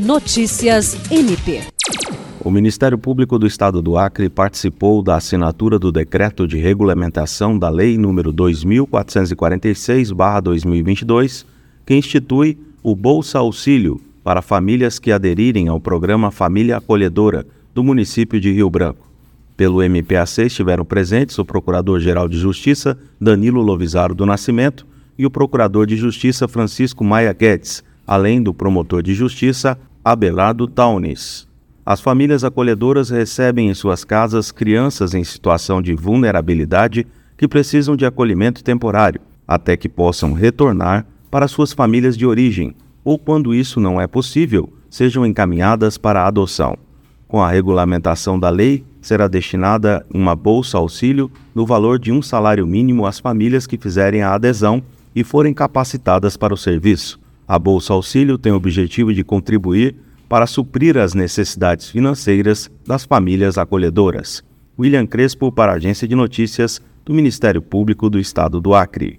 Notícias MP. O Ministério Público do Estado do Acre participou da assinatura do decreto de regulamentação da Lei nº 2446/2022, que institui o Bolsa Auxílio para famílias que aderirem ao programa Família Acolhedora do município de Rio Branco. Pelo MPAC estiveram presentes o Procurador-Geral de Justiça, Danilo Lovisaro do Nascimento, e o Procurador de Justiça, Francisco Maia Guedes, além do Promotor de Justiça, Abelardo Taunis. As famílias acolhedoras recebem em suas casas crianças em situação de vulnerabilidade que precisam de acolhimento temporário, até que possam retornar para suas famílias de origem, ou quando isso não é possível, sejam encaminhadas para a adoção. Com a regulamentação da lei, será destinada uma bolsa auxílio no valor de um salário mínimo às famílias que fizerem a adesão e forem capacitadas para o serviço. A bolsa auxílio tem o objetivo de contribuir para suprir as necessidades financeiras das famílias acolhedoras. William Crespo para a Agência de Notícias do Ministério Público do Estado do Acre.